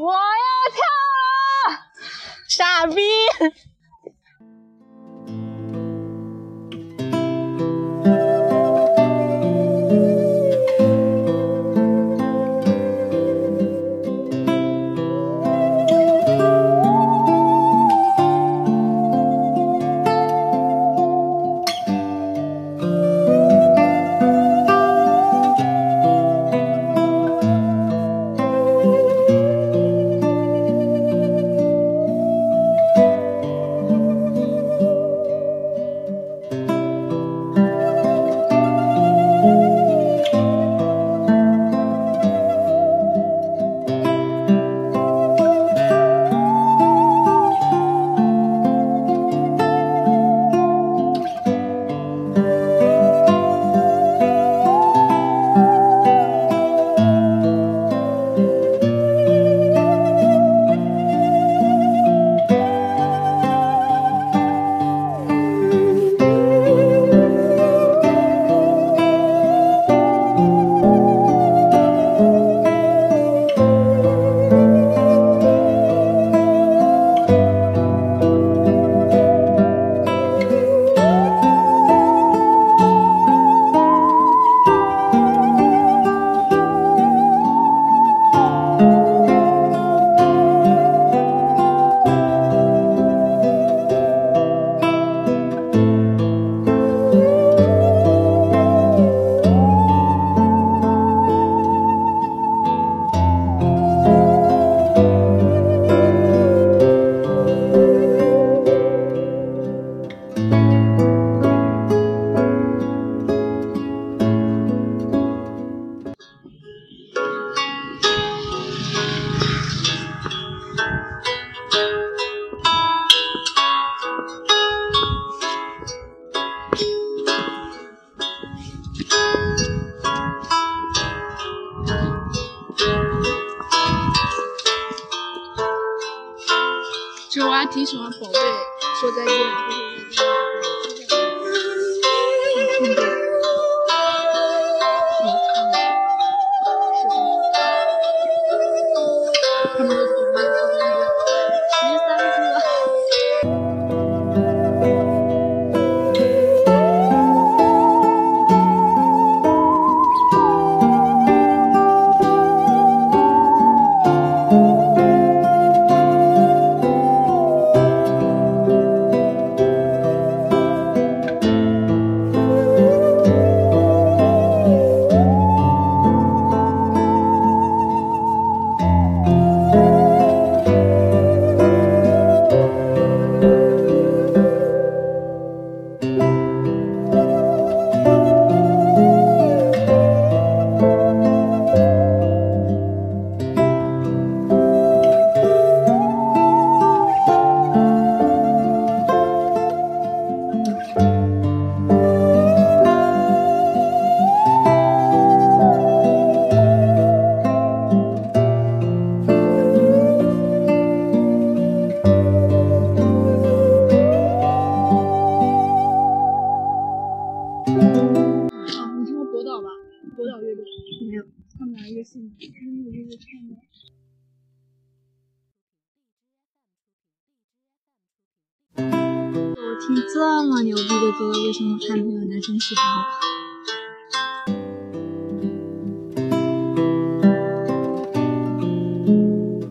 我要跳了！傻逼！挺喜欢宝贝说再见，就是没有？他们俩乐器吗？他们有乐队唱的。我听这么牛逼的歌，为什么还没有男生喜欢我？